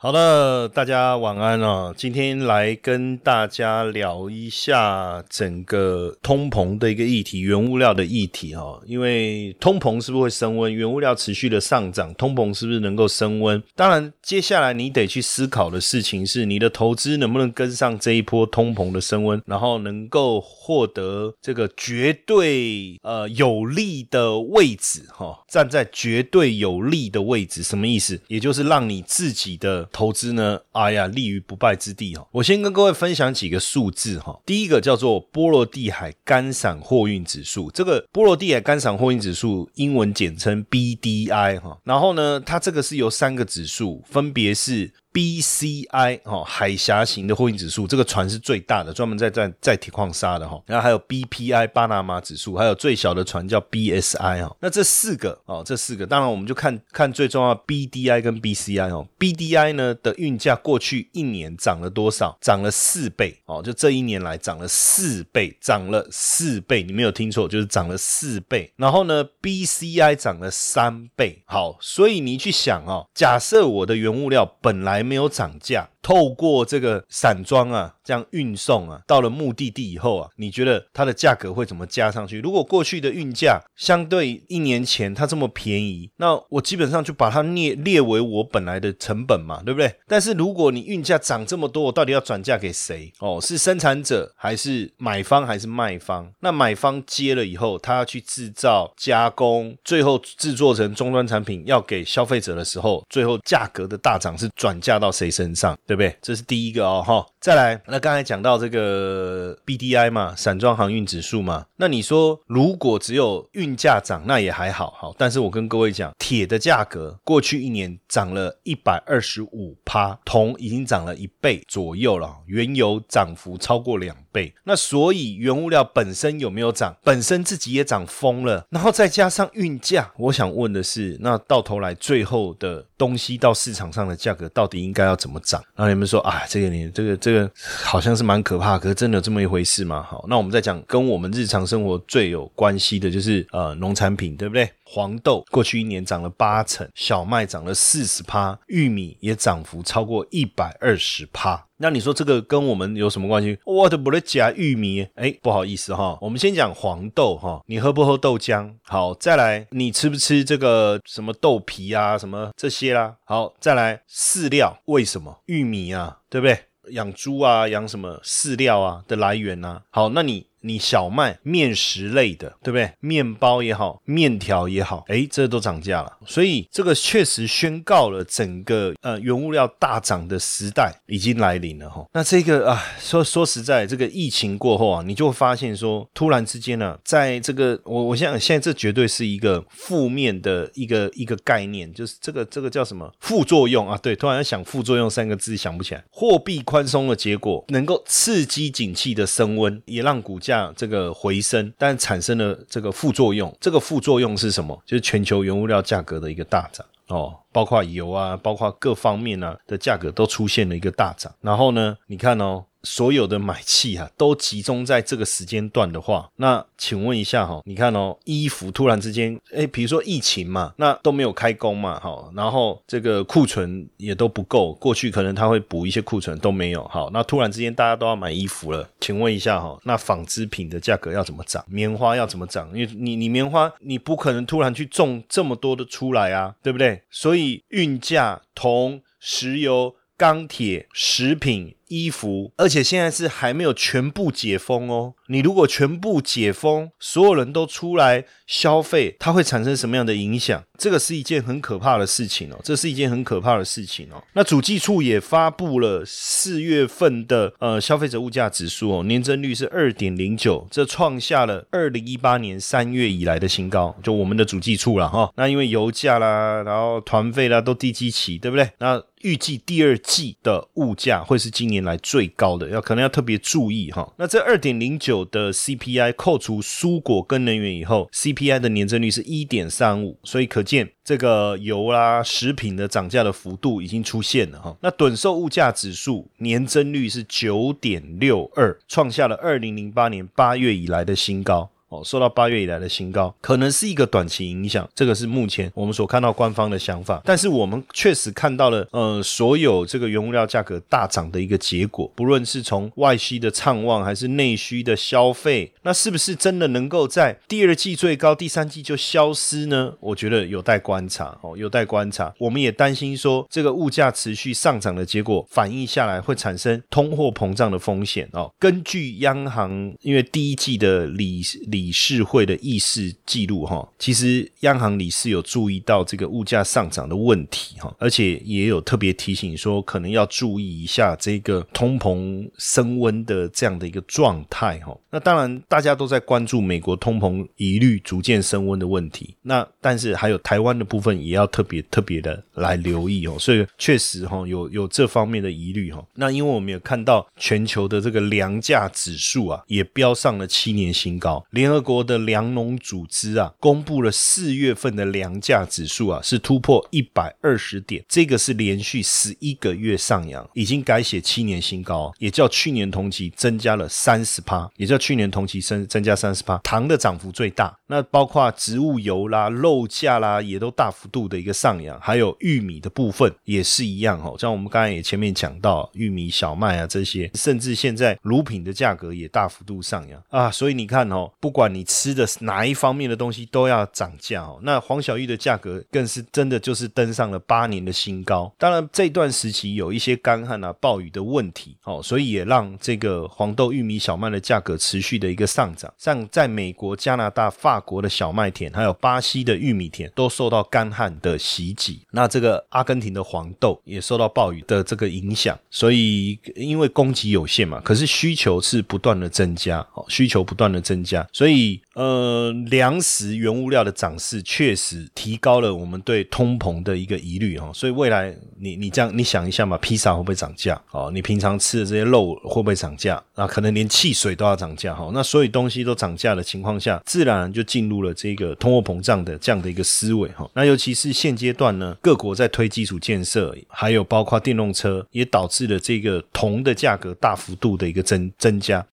好的，大家晚安啊！今天来跟大家聊一下整个通膨的一个议题，原物料的议题哈。因为通膨是不是会升温？原物料持续的上涨，通膨是不是能够升温？当然，接下来你得去思考的事情是，你的投资能不能跟上这一波通膨的升温，然后能够获得这个绝对呃有利的位置哈，站在绝对有利的位置，什么意思？也就是让你自己的。投资呢？哎呀，立于不败之地哈！我先跟各位分享几个数字哈。第一个叫做波罗的海干散货运指数，这个波罗的海干散货运指数英文简称 BDI 哈。然后呢，它这个是由三个指数，分别是。BCI 哦，海峡型的货运指数，这个船是最大的，专门在在在铁矿砂的哈。然后还有 BPI 巴拿马指数，还有最小的船叫 BSI 哈。那这四个哦，这四个，当然我们就看看最重要 BDI 跟 BCI 哦。BDI 呢的运价过去一年涨了多少？涨了四倍哦，就这一年来涨了四倍，涨了四倍，你没有听错，就是涨了四倍。然后呢，BCI 涨了三倍。好，所以你去想哦，假设我的原物料本来没有涨价。透过这个散装啊，这样运送啊，到了目的地以后啊，你觉得它的价格会怎么加上去？如果过去的运价相对一年前它这么便宜，那我基本上就把它列列为我本来的成本嘛，对不对？但是如果你运价涨这么多，我到底要转嫁给谁？哦，是生产者还是买方还是卖方？那买方接了以后，他要去制造加工，最后制作成终端产品要给消费者的时候，最后价格的大涨是转嫁到谁身上？对不对？这是第一个哦，哈。再来，那刚才讲到这个 BDI 嘛，散装航运指数嘛。那你说，如果只有运价涨，那也还好，好。但是我跟各位讲，铁的价格过去一年涨了一百二十五趴，铜已经涨了一倍左右了，原油涨幅超过两倍。那所以原物料本身有没有涨？本身自己也涨疯了，然后再加上运价，我想问的是，那到头来最后的东西到市场上的价格到底应该要怎么涨？然后你们说啊，这个年这个这个好像是蛮可怕，可是真的有这么一回事吗？好，那我们再讲跟我们日常生活最有关系的就是呃农产品，对不对？黄豆过去一年涨了八成，小麦涨了四十趴，玉米也涨幅超过一百二十趴。那你说这个跟我们有什么关系？我的不是加玉米，哎，不好意思哈，我们先讲黄豆哈，你喝不喝豆浆？好，再来你吃不吃这个什么豆皮啊，什么这些啦？好，再来饲料，为什么玉米啊，对不对？养猪啊，养什么饲料啊的来源啊？好，那你。你小麦、面食类的，对不对？面包也好，面条也好，哎，这都涨价了。所以这个确实宣告了整个呃原物料大涨的时代已经来临了哈。那这个啊，说说实在，这个疫情过后啊，你就会发现说，突然之间呢，在这个我我想现在这绝对是一个负面的一个一个概念，就是这个这个叫什么副作用啊？对，突然想副作用三个字想不起来。货币宽松的结果能够刺激景气的升温，也让股。下这个回升，但产生了这个副作用。这个副作用是什么？就是全球原物料价格的一个大涨哦，包括油啊，包括各方面啊的价格都出现了一个大涨。然后呢，你看哦。所有的买气啊，都集中在这个时间段的话，那请问一下哈，你看哦，衣服突然之间，哎，比如说疫情嘛，那都没有开工嘛，好，然后这个库存也都不够，过去可能他会补一些库存都没有，好，那突然之间大家都要买衣服了，请问一下哈，那纺织品的价格要怎么涨？棉花要怎么涨？因为你你棉花你不可能突然去种这么多的出来啊，对不对？所以运价、同、石油。钢铁、食品、衣服，而且现在是还没有全部解封哦。你如果全部解封，所有人都出来消费，它会产生什么样的影响？这个是一件很可怕的事情哦，这是一件很可怕的事情哦。那主计处也发布了四月份的呃消费者物价指数哦，年增率是二点零九，这创下了二零一八年三月以来的新高。就我们的主计处了哈，那因为油价啦，然后团费啦都低基期，对不对？那预计第二季的物价会是今年年来最高的，要可能要特别注意哈。那这二点零九的 CPI 扣除蔬果跟能源以后，CPI 的年增率是一点三五，所以可见这个油啦、食品的涨价的幅度已经出现了哈。那短售物价指数年增率是九点六二，创下了二零零八年八月以来的新高。哦，受到八月以来的新高，可能是一个短期影响，这个是目前我们所看到官方的想法。但是我们确实看到了，呃，所有这个原物料价格大涨的一个结果，不论是从外需的畅旺，还是内需的消费，那是不是真的能够在第二季最高，第三季就消失呢？我觉得有待观察，哦，有待观察。我们也担心说，这个物价持续上涨的结果反映下来，会产生通货膨胀的风险。哦，根据央行，因为第一季的理理。理事会的议事记录哈，其实央行理事有注意到这个物价上涨的问题哈，而且也有特别提醒说，可能要注意一下这个通膨升温的这样的一个状态哈。那当然，大家都在关注美国通膨疑虑逐渐升温的问题，那但是还有台湾的部分也要特别特别的来留意哦。所以确实哈，有有这方面的疑虑哈。那因为我们有看到全球的这个粮价指数啊，也飙上了七年新高，连。联合国的粮农组织啊，公布了四月份的粮价指数啊，是突破一百二十点，这个是连续十一个月上扬，已经改写七年新高，也叫去年同期增加了三十趴，也叫去年同期增增加三十趴，糖的涨幅最大，那包括植物油啦、肉价啦，也都大幅度的一个上扬，还有玉米的部分也是一样哦，像我们刚才也前面讲到玉米、小麦啊这些，甚至现在乳品的价格也大幅度上扬啊，所以你看哦，不。不管你吃的哪一方面的东西都要涨价哦，那黄小玉的价格更是真的就是登上了八年的新高。当然这段时期有一些干旱啊、暴雨的问题哦，所以也让这个黄豆、玉米、小麦的价格持续的一个上涨。像在美国、加拿大、法国的小麦田，还有巴西的玉米田都受到干旱的袭击。那这个阿根廷的黄豆也受到暴雨的这个影响，所以因为供给有限嘛，可是需求是不断的增加哦，需求不断的增加，所以。所以，呃，粮食原物料的涨势确实提高了我们对通膨的一个疑虑哈。所以未来，你你这样你想一下嘛，披萨会不会涨价？哦，你平常吃的这些肉会不会涨价？那可能连汽水都要涨价哈。那所有东西都涨价的情况下，自然就进入了这个通货膨胀的这样的一个思维哈。那尤其是现阶段呢，各国在推基础建设，还有包括电动车，也导致了这个铜的价格大幅度的一个增增加。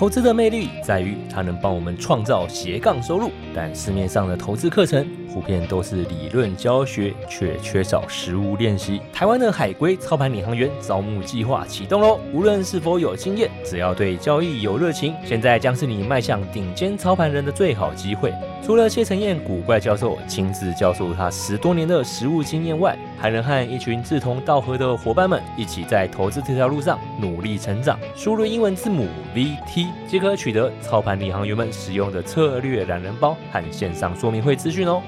投资的魅力在于它能帮我们创造斜杠收入，但市面上的投资课程普遍都是理论教学，却缺少实物练习。台湾的海归操盘领航员招募计划启动喽！无论是否有经验，只要对交易有热情，现在将是你迈向顶尖操盘人的最好机会。除了谢承彦古怪教授亲自教授他十多年的实务经验外，还能和一群志同道合的伙伴们一起在投资这条路上努力成长。输入英文字母 VT 即可取得操盘领航员们使用的策略懒人包和线上说明会资讯哦。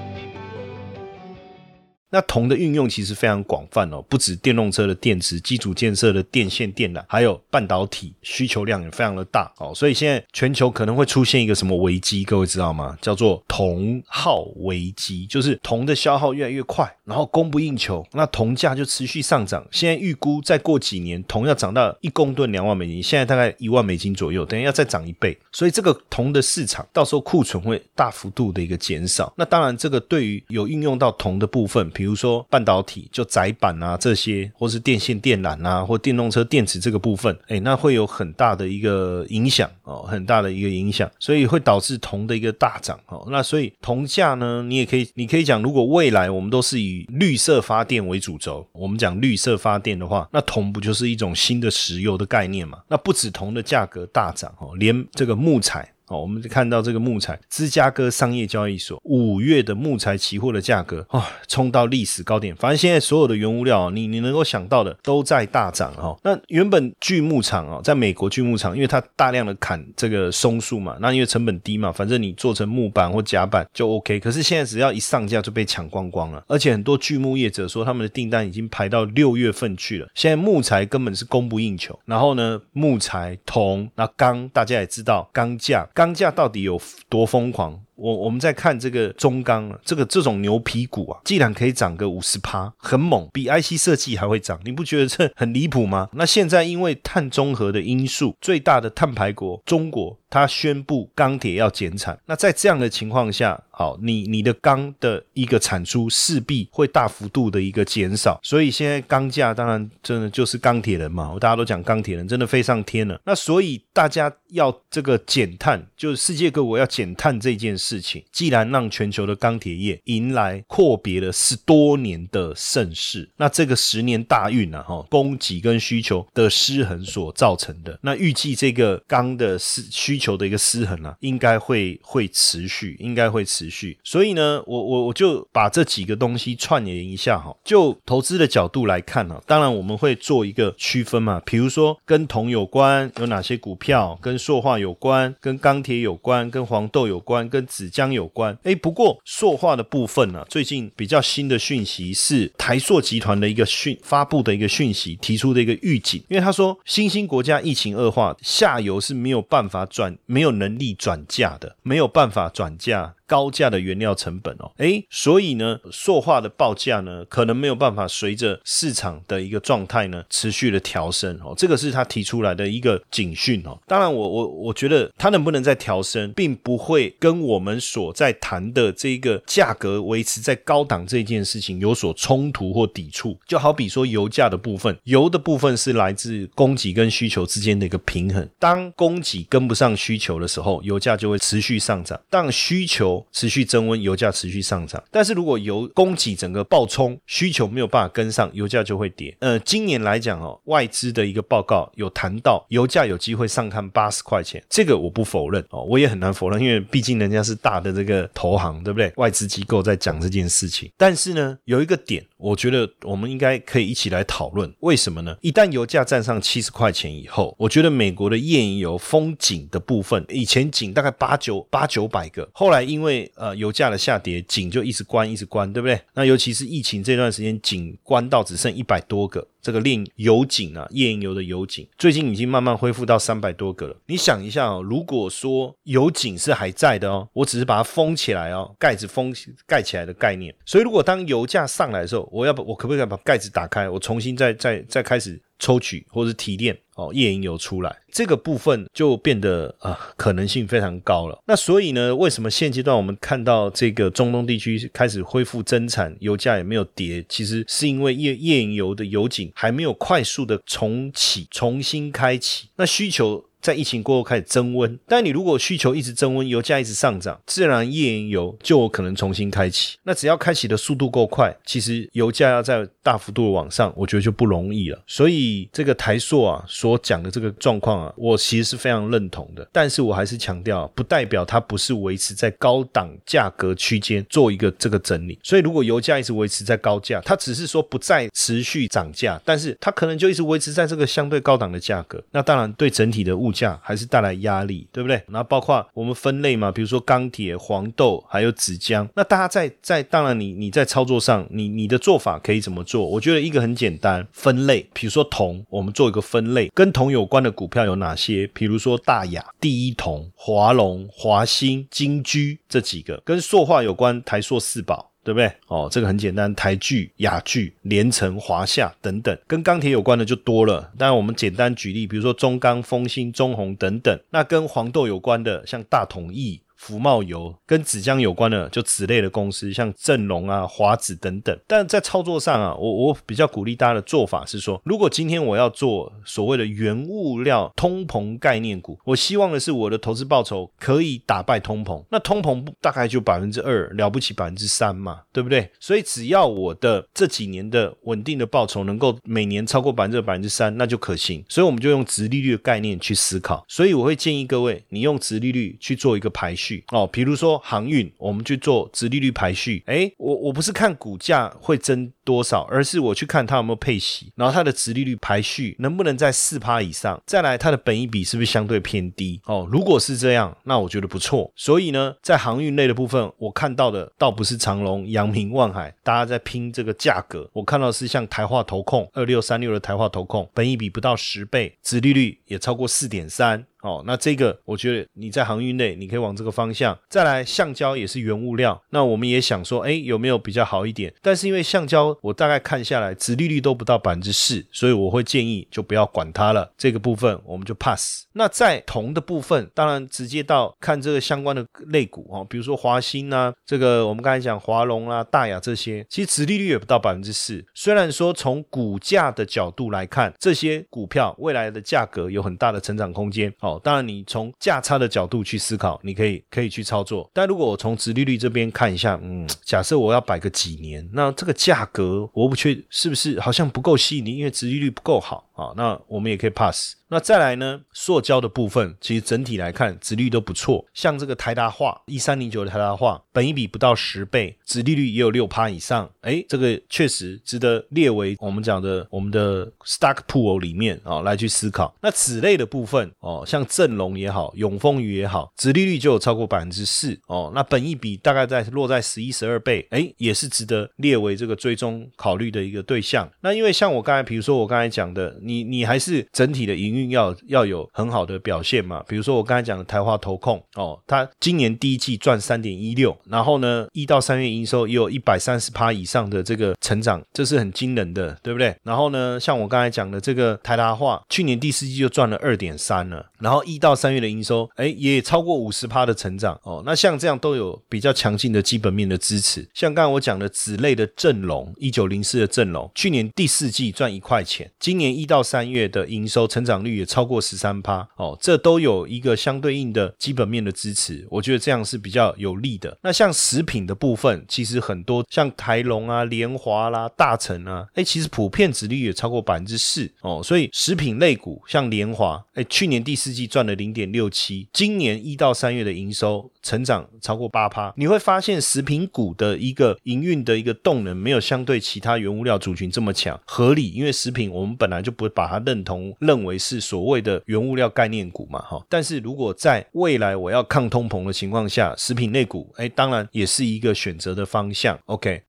那铜的运用其实非常广泛哦，不止电动车的电池、基础建设的电线电缆，还有半导体需求量也非常的大哦。所以现在全球可能会出现一个什么危机，各位知道吗？叫做铜耗危机，就是铜的消耗越来越快，然后供不应求，那铜价就持续上涨。现在预估再过几年，铜要涨到一公吨两万美金，现在大概一万美金左右，等于要再涨一倍。所以这个铜的市场到时候库存会大幅度的一个减少。那当然，这个对于有运用到铜的部分，比如说半导体，就窄板啊这些，或是电线电缆啊，或电动车电池这个部分，哎，那会有很大的一个影响哦，很大的一个影响，所以会导致铜的一个大涨哦。那所以铜价呢，你也可以，你可以讲，如果未来我们都是以绿色发电为主轴，我们讲绿色发电的话，那铜不就是一种新的石油的概念嘛？那不止铜的价格大涨哦，连这个木材。哦，我们看到这个木材，芝加哥商业交易所五月的木材期货的价格啊，冲到历史高点。反正现在所有的原物料，你你能够想到的都在大涨哈。那原本锯木厂啊，在美国锯木厂，因为它大量的砍这个松树嘛，那因为成本低嘛，反正你做成木板或夹板就 OK。可是现在只要一上架就被抢光光了，而且很多锯木业者说他们的订单已经排到六月份去了。现在木材根本是供不应求，然后呢，木材、铜、那钢，大家也知道钢价。钢价到底有多疯狂？我我们在看这个中钢啊，这个这种牛皮股啊，既然可以涨个五十趴，很猛，比 IC 设计还会涨，你不觉得这很离谱吗？那现在因为碳中和的因素，最大的碳排国中国，它宣布钢铁要减产。那在这样的情况下，好，你你的钢的一个产出势必会大幅度的一个减少，所以现在钢价当然真的就是钢铁人嘛，大家都讲钢铁人真的飞上天了。那所以大家要这个减碳，就是世界各国要减碳这件事。事情既然让全球的钢铁业迎来阔别了十多年的盛世，那这个十年大运啊，哈，供给跟需求的失衡所造成的，那预计这个钢的失需求的一个失衡啊，应该会会持续，应该会持续。所以呢，我我我就把这几个东西串联一下哈，就投资的角度来看呢，当然我们会做一个区分嘛，比如说跟铜有关有哪些股票，跟塑化有关，跟钢铁有关，跟黄豆有关，跟纸浆有关，哎，不过塑化的部分呢，最近比较新的讯息是台塑集团的一个讯发布的一个讯息，提出的一个预警，因为他说新兴国家疫情恶化，下游是没有办法转，没有能力转嫁的，没有办法转嫁。高价的原料成本哦，诶，所以呢，塑化的报价呢，可能没有办法随着市场的一个状态呢，持续的调升哦，这个是他提出来的一个警讯哦。当然，我我我觉得它能不能再调升，并不会跟我们所在谈的这个价格维持在高档这件事情有所冲突或抵触。就好比说油价的部分，油的部分是来自供给跟需求之间的一个平衡，当供给跟不上需求的时候，油价就会持续上涨；当需求持续增温，油价持续上涨。但是如果油供给整个爆冲，需求没有办法跟上，油价就会跌。呃，今年来讲哦，外资的一个报告有谈到油价有机会上看八十块钱，这个我不否认哦，我也很难否认，因为毕竟人家是大的这个投行，对不对？外资机构在讲这件事情。但是呢，有一个点，我觉得我们应该可以一起来讨论，为什么呢？一旦油价站上七十块钱以后，我觉得美国的页岩油封井的部分，以前井大概八九八九百个，后来因因为呃油价的下跌，井就一直关一直关，对不对？那尤其是疫情这段时间，井关到只剩一百多个。这个炼油井啊，页岩油的油井，最近已经慢慢恢复到三百多个了。你想一下哦，如果说油井是还在的哦，我只是把它封起来哦，盖子封盖起来的概念。所以如果当油价上来的时候，我要不我可不可以把盖子打开，我重新再再再开始抽取或者提炼哦页岩油出来？这个部分就变得啊可能性非常高了。那所以呢，为什么现阶段我们看到这个中东地区开始恢复增产，油价也没有跌？其实是因为页页岩油的油井还没有快速的重启、重新开启，那需求。在疫情过后开始增温，但你如果需求一直增温，油价一直上涨，自然页岩油就有可能重新开启。那只要开启的速度够快，其实油价要在大幅度的往上，我觉得就不容易了。所以这个台塑啊所讲的这个状况啊，我其实是非常认同的。但是我还是强调，不代表它不是维持在高档价格区间做一个这个整理。所以如果油价一直维持在高价，它只是说不再持续涨价，但是它可能就一直维持在这个相对高档的价格。那当然对整体的物价还是带来压力，对不对？那包括我们分类嘛，比如说钢铁、黄豆还有纸浆。那大家在在当然你你在操作上，你你的做法可以怎么做？我觉得一个很简单，分类。比如说铜，我们做一个分类，跟铜有关的股票有哪些？比如说大雅、第一铜、华龙、华兴、金居这几个，跟塑化有关，台塑四宝。对不对？哦，这个很简单，台剧、雅剧、连城、华夏等等，跟钢铁有关的就多了。当然，我们简单举例，比如说中钢、丰兴、中红等等。那跟黄豆有关的，像大统益。福茂油跟纸浆有关的，就纸类的公司，像正隆啊、华子等等。但在操作上啊，我我比较鼓励大家的做法是说，如果今天我要做所谓的原物料通膨概念股，我希望的是我的投资报酬可以打败通膨。那通膨大概就百分之二，了不起百分之三嘛，对不对？所以只要我的这几年的稳定的报酬能够每年超过百分之百分之三，那就可行。所以我们就用直利率的概念去思考。所以我会建议各位，你用直利率去做一个排序哦。比如说航运，我们去做直利率排序。哎，我我不是看股价会增多少，而是我去看它有没有配息，然后它的直利率排序能不能在四趴以上。再来，它的本益比是不是相对偏低？哦，如果是这样，那我觉得不错。所以呢，在航运类的部分，我看到的倒不是长隆、阳明、万海，大家在拼这个价格。我看到是像台化投控二六三六的台化投控，本益比不到十倍，直利率也超过四点三。哦，那这个我觉得你在航运内，你可以往这个方向再来。橡胶也是原物料，那我们也想说，哎，有没有比较好一点？但是因为橡胶，我大概看下来，殖利率都不到百分之四，所以我会建议就不要管它了。这个部分我们就 pass。那在铜的部分，当然直接到看这个相关的类股哦，比如说华兴啊，这个我们刚才讲华龙啊、大雅这些，其实殖利率也不到百分之四。虽然说从股价的角度来看，这些股票未来的价格有很大的成长空间哦。当然，你从价差的角度去思考，你可以可以去操作。但如果我从殖利率这边看一下，嗯，假设我要摆个几年，那这个价格我不确是不是好像不够吸引你，因为殖利率不够好啊。那我们也可以 pass。那再来呢？塑胶的部分，其实整体来看，殖率都不错。像这个台达化一三零九的台达化，本一比不到十倍，殖利率也有六趴以上。哎，这个确实值得列为我们讲的我们的 stock pool 里面啊来去思考。那此类的部分哦，像正隆也好，永丰鱼也好，殖利率就有超过百分之四哦。那本一比大概在落在十一十二倍，哎，也是值得列为这个追踪考虑的一个对象。那因为像我刚才，比如说我刚才讲的，你你你还是整体的营运。要要有很好的表现嘛？比如说我刚才讲的台华投控哦，它今年第一季赚三点一六，然后呢，一到三月营收也有一百三十趴以上的这个成长，这是很惊人的，对不对？然后呢，像我刚才讲的这个台达化，去年第四季就赚了二点三了，然后一到三月的营收，哎，也超过五十趴的成长哦。那像这样都有比较强劲的基本面的支持。像刚才我讲的子类的阵容，一九零四的阵容，去年第四季赚一块钱，今年一到三月的营收成长率。也超过十三趴哦，这都有一个相对应的基本面的支持，我觉得这样是比较有利的。那像食品的部分，其实很多像台龙啊、联华啦、大成啊，哎，其实普遍值率也超过百分之四哦，所以食品类股像联华，哎，去年第四季赚了零点六七，今年一到三月的营收成长超过八趴，你会发现食品股的一个营运的一个动能没有相对其他原物料族群这么强，合理，因为食品我们本来就不我把它认同认为是。所谓的原物料概念股嘛，哈，但是如果在未来我要抗通膨的情况下，食品类股，哎，当然也是一个选择的方向。OK。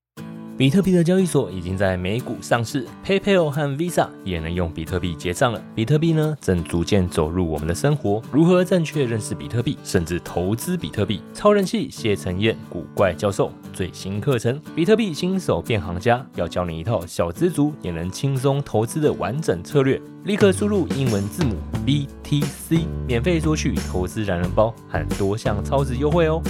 比特币的交易所已经在美股上市，PayPal 和 Visa 也能用比特币结账了。比特币呢，正逐渐走入我们的生活。如何正确认识比特币，甚至投资比特币？超人气谢承彦古怪教授最新课程《比特币新手变行家》，要教你一套小资族也能轻松投资的完整策略。立刻输入英文字母 BTC，免费索取投资懒人包和多项超值优惠哦。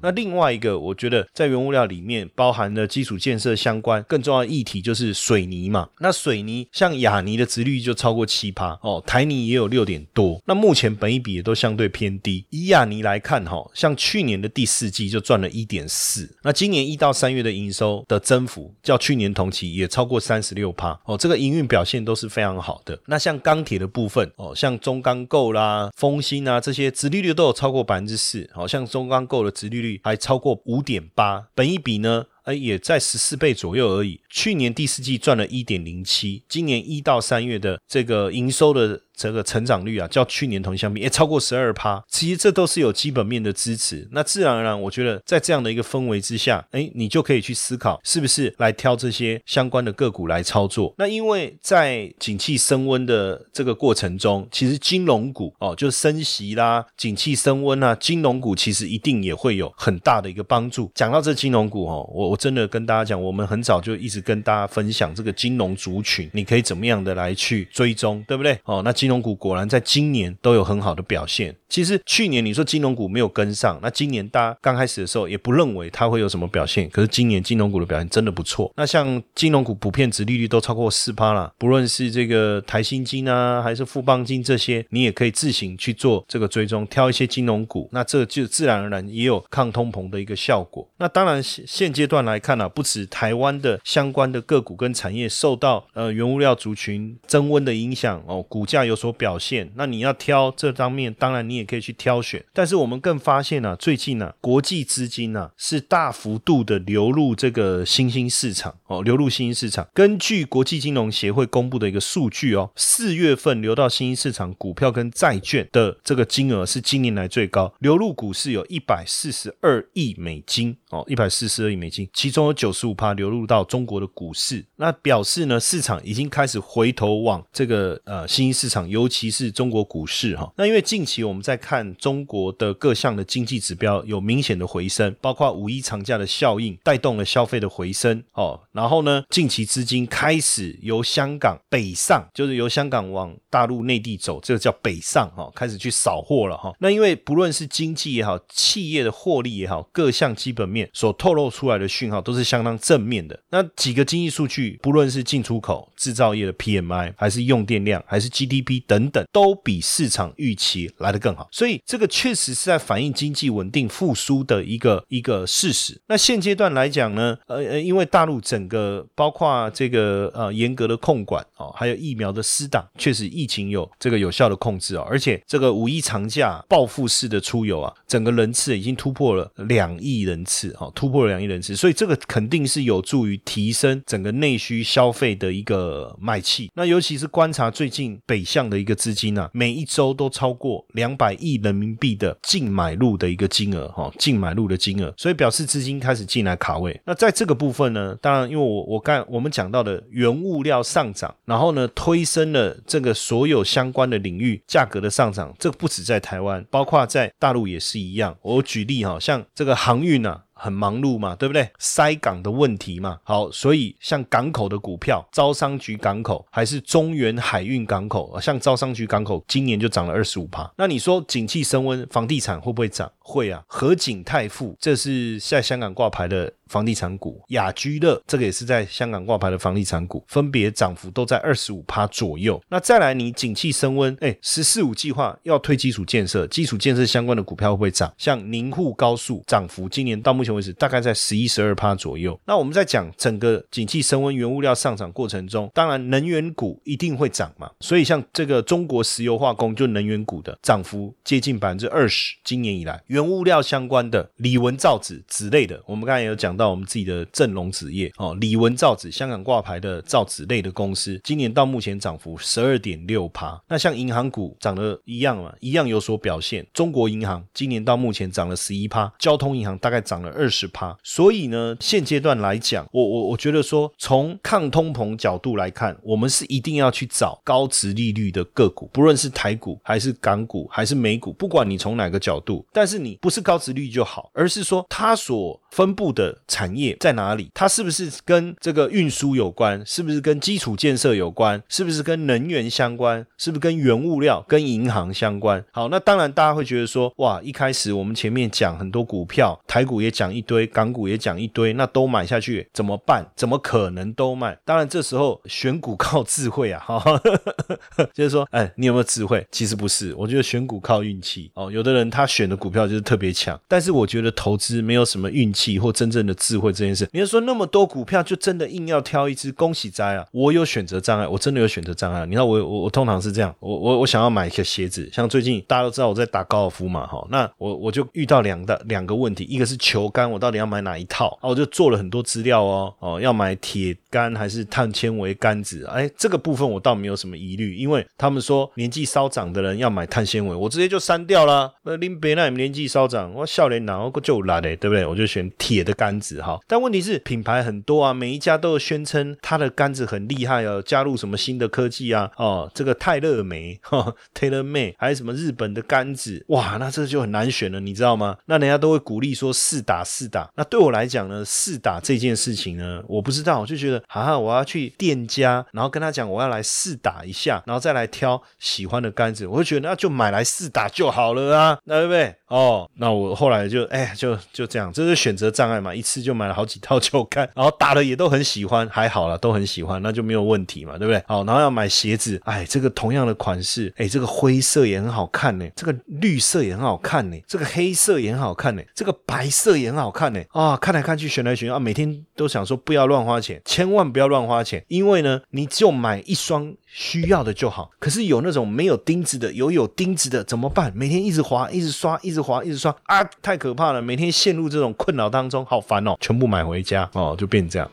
那另外一个，我觉得在原物料里面包含的基础建设相关更重要的议题就是水泥嘛。那水泥像亚泥的值率就超过七趴哦，台泥也有六点多。那目前本一比也都相对偏低。以亚泥来看哈，像去年的第四季就赚了一点四，那今年一到三月的营收的增幅较去年同期也超过三十六趴哦，这个营运表现都是非常好的。那像钢铁的部分哦，像中钢构啦、丰兴啊这些，殖利率都有超过百分之四。好像中钢构的殖利率。还超过五点八，本一比呢？哎，也在十四倍左右而已。去年第四季赚了一点零七，今年一到三月的这个营收的。这个成长率啊，较去年同期相比也超过十二趴。其实这都是有基本面的支持。那自然而然，我觉得在这样的一个氛围之下，哎，你就可以去思考，是不是来挑这些相关的个股来操作。那因为在景气升温的这个过程中，其实金融股哦，就升息啦，景气升温啊，金融股其实一定也会有很大的一个帮助。讲到这金融股哦，我我真的跟大家讲，我们很早就一直跟大家分享这个金融族群，你可以怎么样的来去追踪，对不对？哦，那金金融股果然在今年都有很好的表现。其实去年你说金融股没有跟上，那今年大家刚开始的时候也不认为它会有什么表现，可是今年金融股的表现真的不错。那像金融股普遍值利率都超过四趴了，不论是这个台新金啊，还是富邦金这些，你也可以自行去做这个追踪，挑一些金融股，那这就自然而然也有抗通膨的一个效果。那当然现现阶段来看呢，不止台湾的相关的个股跟产业受到呃原物料族群增温的影响哦，股价有所表现。那你要挑这方面，当然你也可以去挑选。但是我们更发现呢，最近呢，国际资金呢是大幅度的流入这个新兴市场哦，流入新兴市场。根据国际金融协会公布的一个数据哦，四月份流到新兴市场股票跟债券的这个金额是今年来最高，流入股市有一百四十二亿美金哦，一百四十二亿美金，其中有九十五趴流入到中国的股市，那表示呢，市场已经开始回头往这个呃新兴市场，尤其是中国股市哈。那因为近期我们在看中国的各项的经济指标有明显的回升，包括五一长假的效应带动了消费的回升哦。然后呢，近期资金开始由香港北上，就是由香港往大陆内地走，这个叫北上哈，开始去扫货了哈。那因为不论是经济也好，企业的获利也好，各项基本面所透露出来的讯号都是相当正面的。那几个经济数据，不论是进出口、制造业的 PMI，还是用电量，还是 GDP 等等，都比市场预期来得更好。所以这个确实是在反映经济稳定复苏的一个一个事实。那现阶段来讲呢，呃呃，因为大陆整个包括这个呃严格的控管哦，还有疫苗的施打，确实疫情有这个有效的控制哦，而且这个五一长假报复式的出游啊，整个人次已经突破了两亿人次哦，突破了两亿人次，所以这个肯定是有助于提升整个内需消费的一个买气。那尤其是观察最近北向这样的一个资金啊，每一周都超过两百亿人民币的净买入的一个金额哈，净买入的金额，所以表示资金开始进来卡位。那在这个部分呢，当然因为我我刚我们讲到的原物料上涨，然后呢推升了这个所有相关的领域价格的上涨，这不止在台湾，包括在大陆也是一样。我举例哈，像这个航运啊。很忙碌嘛，对不对？塞港的问题嘛，好，所以像港口的股票，招商局港口还是中原海运港口，像招商局港口今年就涨了二十五趴。那你说景气升温，房地产会不会涨？会啊。和景泰富这是在香港挂牌的房地产股，雅居乐这个也是在香港挂牌的房地产股，分别涨幅都在二十五趴左右。那再来，你景气升温，哎，十四五计划要推基础建设，基础建设相关的股票会不会涨？像宁沪高速涨幅今年到目前。为止大概在十一十二趴左右。那我们在讲整个景气升温、原物料上涨过程中，当然能源股一定会涨嘛。所以像这个中国石油化工就能源股的涨幅接近百分之二十。今年以来，原物料相关的李文造纸纸类的，我们刚才也有讲到我们自己的正隆纸业哦，李文造纸香港挂牌的造纸类的公司，今年到目前涨幅十二点六趴。那像银行股涨得一样嘛，一样有所表现。中国银行今年到目前涨了十一趴，交通银行大概涨了。二十趴，所以呢，现阶段来讲，我我我觉得说，从抗通膨角度来看，我们是一定要去找高值利率的个股，不论是台股还是港股还是美股，不管你从哪个角度，但是你不是高值率就好，而是说它所分布的产业在哪里，它是不是跟这个运输有关，是不是跟基础建设有关，是不是跟能源相关，是不是跟原物料、跟银行相关？好，那当然大家会觉得说，哇，一开始我们前面讲很多股票，台股也讲。一堆港股也讲一堆，那都买下去怎么办？怎么可能都卖？当然这时候选股靠智慧啊，哈，就是说，哎，你有没有智慧？其实不是，我觉得选股靠运气哦。有的人他选的股票就是特别强，但是我觉得投资没有什么运气或真正的智慧这件事。你要说那么多股票，就真的硬要挑一只？恭喜哉啊！我有选择障碍，我真的有选择障碍。你知道我我我通常是这样，我我我想要买一个鞋子，像最近大家都知道我在打高尔夫嘛，哈，那我我就遇到两大两个问题，一个是球。杆我到底要买哪一套啊？我就做了很多资料哦哦，要买铁杆还是碳纤维杆子？哎，这个部分我倒没有什么疑虑，因为他们说年纪稍长的人要买碳纤维，我直接就删掉了。那林别那你们年纪稍长，我笑脸哪我就来嘞，对不对？我就选铁的杆子哈。但问题是品牌很多啊，每一家都宣称它的杆子很厉害哦，加入什么新的科技啊？哦，这个泰勒梅 哈，Taylor May，还有什么日本的杆子？哇，那这就很难选了，你知道吗？那人家都会鼓励说试打。试打，那对我来讲呢，试打这件事情呢，我不知道，我就觉得得啊，我要去店家，然后跟他讲我要来试打一下，然后再来挑喜欢的杆子，我就觉得那就买来试打就好了啊，那对不对？哦，那我后来就哎，就就这样，这是选择障碍嘛，一次就买了好几套球杆，然后打的也都很喜欢，还好了，都很喜欢，那就没有问题嘛，对不对？好，然后要买鞋子，哎，这个同样的款式，哎，这个灰色也很好看呢，这个绿色也很好看呢，这个黑色也很好看呢，这个白色也很好看呢，啊，看来看去选来选去啊，每天都想说不要乱花钱，千万不要乱花钱，因为呢，你就买一双。需要的就好，可是有那种没有钉子的，有有钉子的怎么办？每天一直滑，一直刷，一直滑，一直刷啊，太可怕了！每天陷入这种困扰当中，好烦哦！全部买回家哦，就变这样。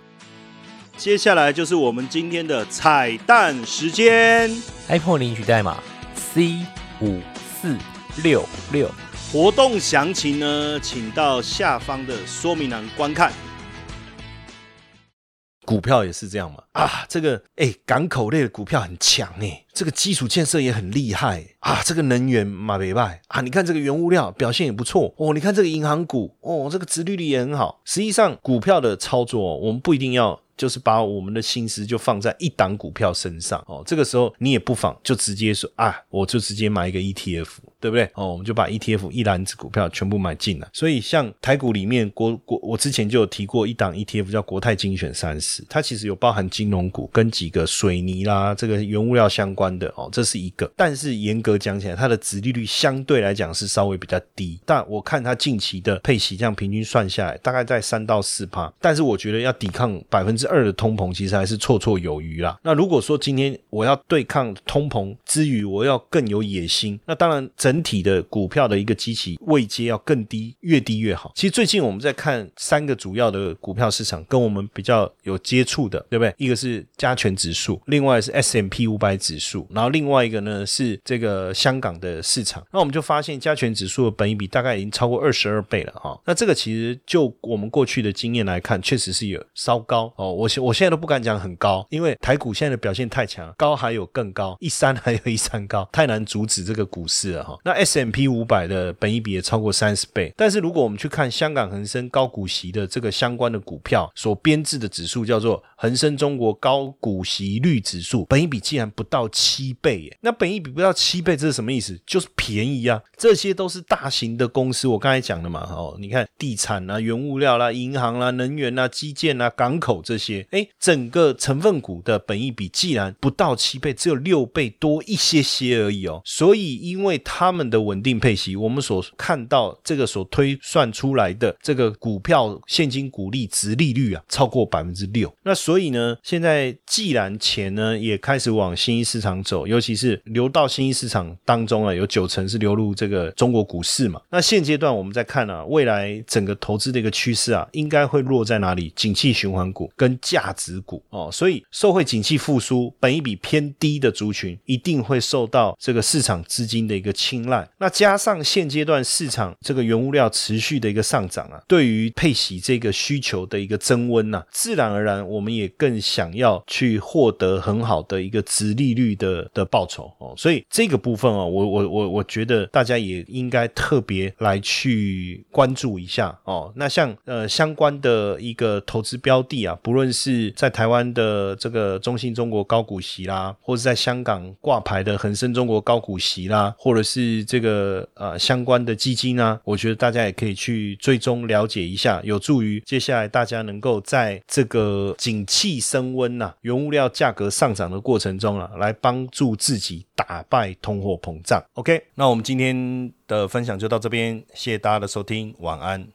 接下来就是我们今天的彩蛋时间，iPhone 领取代码 C 五四六六，活动详情呢，请到下方的说明栏观看。股票也是这样嘛？啊，这个哎，港口类的股票很强哎，这个基础建设也很厉害啊，这个能源马别拜啊，你看这个原物料表现也不错哦，你看这个银行股哦，这个殖利率也很好。实际上，股票的操作，我们不一定要。就是把我们的心思就放在一档股票身上哦，这个时候你也不妨就直接说啊，我就直接买一个 ETF，对不对？哦，我们就把 ETF 一篮子股票全部买进了。所以像台股里面国国，我之前就有提过一档 ETF 叫国泰精选三十，它其实有包含金融股跟几个水泥啦，这个原物料相关的哦，这是一个。但是严格讲起来，它的值利率相对来讲是稍微比较低，但我看它近期的配息这样平均算下来，大概在三到四趴。但是我觉得要抵抗百分之。二的通膨其实还是绰绰有余啦。那如果说今天我要对抗通膨之余，我要更有野心，那当然整整体的股票的一个机器位阶要更低，越低越好。其实最近我们在看三个主要的股票市场，跟我们比较有接触的，对不对？一个是加权指数，另外是 S M P 五百指数，然后另外一个呢是这个香港的市场。那我们就发现加权指数的本益比大概已经超过二十二倍了哈。那这个其实就我们过去的经验来看，确实是有稍高哦。我现我现在都不敢讲很高，因为台股现在的表现太强，高还有更高，一山还有一山高，太难阻止这个股市了哈。那 S M P 五百的本益比也超过三十倍，但是如果我们去看香港恒生高股息的这个相关的股票所编制的指数，叫做恒生中国高股息率指数，本益比竟然不到七倍耶！那本益比不到七倍，这是什么意思？就是便宜啊！这些都是大型的公司，我刚才讲的嘛，哦，你看地产啊、原物料啦、银行啦、能源啦、基建啦、港口这些。哎，整个成分股的本益比既然不到七倍，只有六倍多一些些而已哦。所以，因为它他们的稳定配息，我们所看到这个所推算出来的这个股票现金股利值利率啊，超过百分之六。那所以呢，现在既然钱呢也开始往新兴市场走，尤其是流到新兴市场当中啊，有九成是流入这个中国股市嘛。那现阶段我们在看啊，未来整个投资的一个趋势啊，应该会落在哪里？景气循环股跟价值股哦，所以受惠景气复苏，本一比偏低的族群一定会受到这个市场资金的一个青睐。那加上现阶段市场这个原物料持续的一个上涨啊，对于配息这个需求的一个增温呐，自然而然我们也更想要去获得很好的一个值利率的的报酬哦。所以这个部分哦，我我我我觉得大家也应该特别来去关注一下哦。那像呃相关的一个投资标的啊，不论是在台湾的这个中信中国高股息啦，或者在香港挂牌的恒生中国高股息啦，或者是是这个呃相关的基金啊，我觉得大家也可以去追踪了解一下，有助于接下来大家能够在这个景气升温呐、原物料价格上涨的过程中啊，来帮助自己打败通货膨胀。OK，那我们今天的分享就到这边，谢谢大家的收听，晚安。